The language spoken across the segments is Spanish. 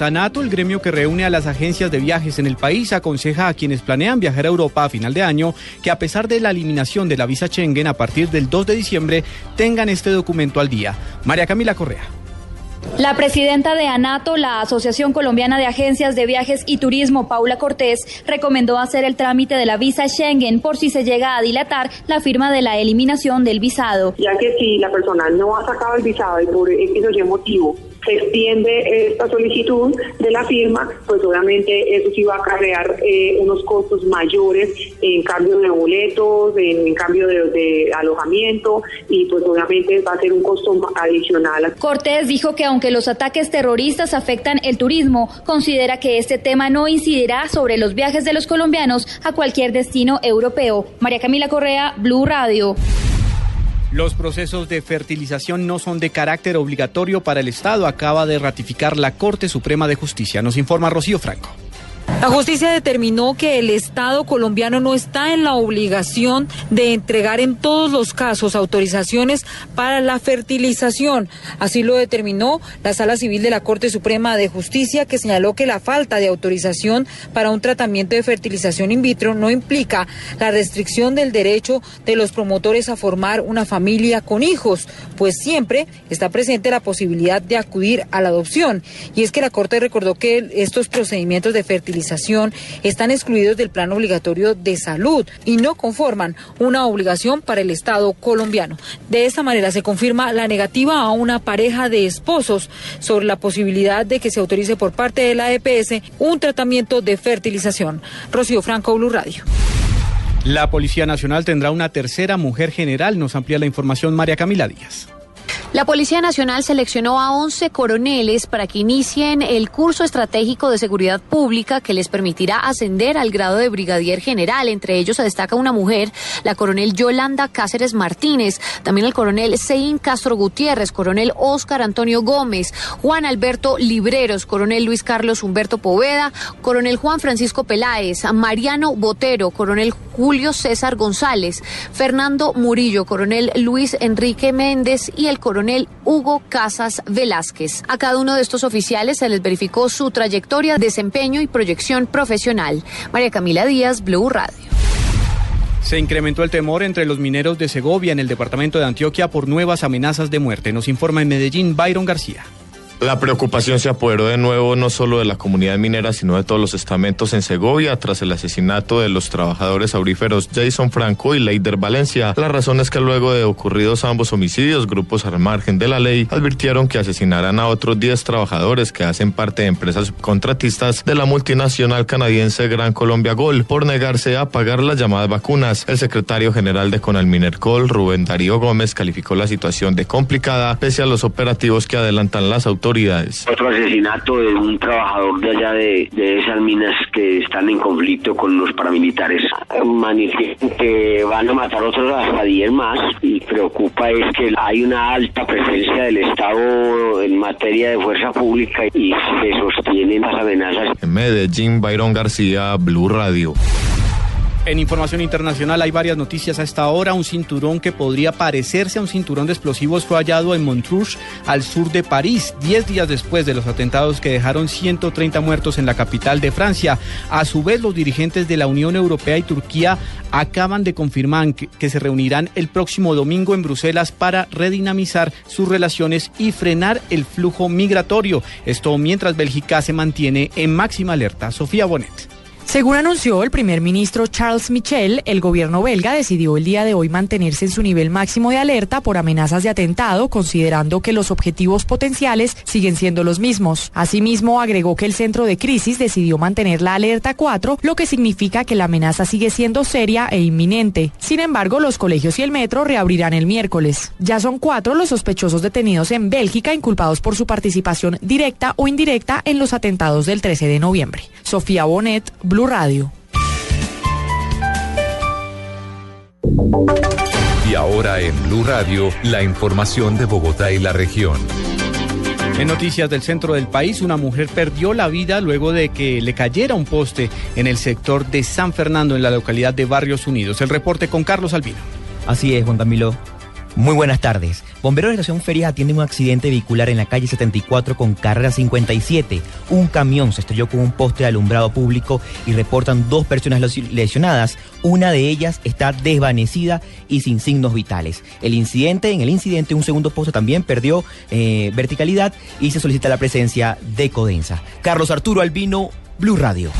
Sanato, el gremio que reúne a las agencias de viajes en el país, aconseja a quienes planean viajar a Europa a final de año que a pesar de la eliminación de la visa Schengen a partir del 2 de diciembre, tengan este documento al día. María Camila Correa. La presidenta de ANATO, la Asociación Colombiana de Agencias de Viajes y Turismo, Paula Cortés, recomendó hacer el trámite de la visa Schengen por si se llega a dilatar la firma de la eliminación del visado. Ya que si la persona no ha sacado el visado y por X o Y motivo se extiende esta solicitud de la firma, pues obviamente eso sí va a acarrear eh, unos costos mayores en cambio de boletos, en, cambio de, de, alojamiento y pues obviamente va a ser un costo adicional. Cortés dijo que aunque los ataques terroristas afectan el turismo, considera que este tema no incidirá sobre los viajes de los colombianos a cualquier destino europeo. María Camila Correa, Blue Radio. Los procesos de fertilización no son de carácter obligatorio para el Estado, acaba de ratificar la Corte Suprema de Justicia. Nos informa Rocío Franco. La justicia determinó que el Estado colombiano no está en la obligación de entregar en todos los casos autorizaciones para la fertilización. Así lo determinó la Sala Civil de la Corte Suprema de Justicia, que señaló que la falta de autorización para un tratamiento de fertilización in vitro no implica la restricción del derecho de los promotores a formar una familia con hijos, pues siempre está presente la posibilidad de acudir a la adopción. Y es que la Corte recordó que estos procedimientos de fertilización están excluidos del plan obligatorio de salud y no conforman una obligación para el Estado colombiano. De esta manera se confirma la negativa a una pareja de esposos sobre la posibilidad de que se autorice por parte de la EPS un tratamiento de fertilización. Rocío Franco, Blue Radio. La Policía Nacional tendrá una tercera mujer general. Nos amplía la información María Camila Díaz. La Policía Nacional seleccionó a 11 coroneles para que inicien el curso estratégico de seguridad pública que les permitirá ascender al grado de brigadier general. Entre ellos se destaca una mujer, la coronel Yolanda Cáceres Martínez, también el coronel Sein Castro Gutiérrez, coronel Óscar Antonio Gómez, Juan Alberto Libreros, coronel Luis Carlos Humberto Poveda, coronel Juan Francisco Peláez, Mariano Botero, coronel Julio César González, Fernando Murillo, coronel Luis Enrique Méndez y el coronel Hugo Casas Velázquez. A cada uno de estos oficiales se les verificó su trayectoria, desempeño y proyección profesional. María Camila Díaz, Blue Radio. Se incrementó el temor entre los mineros de Segovia en el departamento de Antioquia por nuevas amenazas de muerte. Nos informa en Medellín Byron García. La preocupación se apoderó de nuevo no solo de la comunidad minera, sino de todos los estamentos en Segovia tras el asesinato de los trabajadores auríferos Jason Franco y Leider Valencia. La razón es que luego de ocurridos ambos homicidios, grupos al margen de la ley advirtieron que asesinarán a otros 10 trabajadores que hacen parte de empresas subcontratistas de la multinacional canadiense Gran Colombia Gold por negarse a pagar las llamadas vacunas. El secretario general de Conalminercol, Rubén Darío Gómez, calificó la situación de complicada pese a los operativos que adelantan las autoridades otro asesinato de un trabajador de allá de, de esas minas que están en conflicto con los paramilitares. Manifiestan que van a matar otros hasta 10 más y preocupa es que hay una alta presencia del Estado en materia de fuerza pública y se sostienen las amenazas. En Medellín, Byron García, Blue Radio. En información internacional hay varias noticias a esta hora. Un cinturón que podría parecerse a un cinturón de explosivos fue hallado en Montrouge, al sur de París, diez días después de los atentados que dejaron 130 muertos en la capital de Francia. A su vez, los dirigentes de la Unión Europea y Turquía acaban de confirmar que, que se reunirán el próximo domingo en Bruselas para redinamizar sus relaciones y frenar el flujo migratorio. Esto mientras Bélgica se mantiene en máxima alerta. Sofía Bonet. Según anunció el primer ministro Charles Michel, el gobierno belga decidió el día de hoy mantenerse en su nivel máximo de alerta por amenazas de atentado, considerando que los objetivos potenciales siguen siendo los mismos. Asimismo, agregó que el centro de crisis decidió mantener la alerta 4, lo que significa que la amenaza sigue siendo seria e inminente. Sin embargo, los colegios y el metro reabrirán el miércoles. Ya son cuatro los sospechosos detenidos en Bélgica inculpados por su participación directa o indirecta en los atentados del 13 de noviembre. Sofía Bonet, Blue Radio. Y ahora en Blue Radio, la información de Bogotá y la región. En noticias del centro del país, una mujer perdió la vida luego de que le cayera un poste en el sector de San Fernando, en la localidad de Barrios Unidos. El reporte con Carlos Albino. Así es, Juan Camilo. Muy buenas tardes. Bomberos de la Estación Ferias atienden un accidente vehicular en la calle 74 con carrera 57. Un camión se estrelló con un poste de alumbrado público y reportan dos personas lesionadas. Una de ellas está desvanecida y sin signos vitales. El incidente, en el incidente, un segundo poste también perdió eh, verticalidad y se solicita la presencia de Codensa. Carlos Arturo Albino, Blue Radio.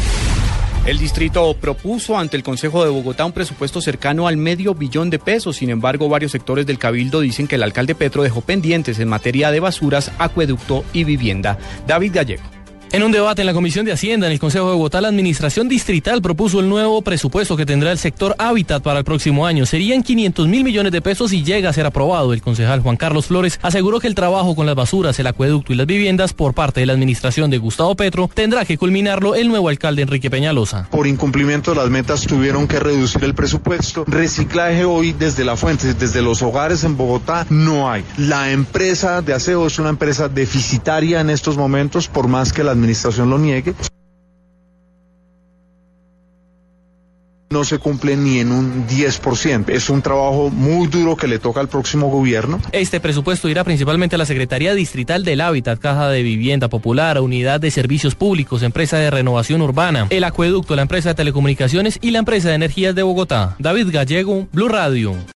El distrito propuso ante el Consejo de Bogotá un presupuesto cercano al medio billón de pesos. Sin embargo, varios sectores del Cabildo dicen que el alcalde Petro dejó pendientes en materia de basuras, acueducto y vivienda. David Gallego. En un debate en la Comisión de Hacienda en el Consejo de Bogotá, la Administración Distrital propuso el nuevo presupuesto que tendrá el sector Hábitat para el próximo año. Serían 500 mil millones de pesos y llega a ser aprobado. El concejal Juan Carlos Flores aseguró que el trabajo con las basuras, el acueducto y las viviendas por parte de la Administración de Gustavo Petro tendrá que culminarlo el nuevo alcalde Enrique Peñalosa. Por incumplimiento de las metas tuvieron que reducir el presupuesto. Reciclaje hoy desde la fuente, desde los hogares en Bogotá, no hay. La empresa de aseo es una empresa deficitaria en estos momentos, por más que la administración lo niegue. no se cumple ni en un 10%. Es un trabajo muy duro que le toca al próximo gobierno. Este presupuesto irá principalmente a la Secretaría Distrital del Hábitat, Caja de Vivienda Popular, Unidad de Servicios Públicos, Empresa de Renovación Urbana, el Acueducto, la Empresa de Telecomunicaciones y la Empresa de Energías de Bogotá. David Gallego, Blue Radio.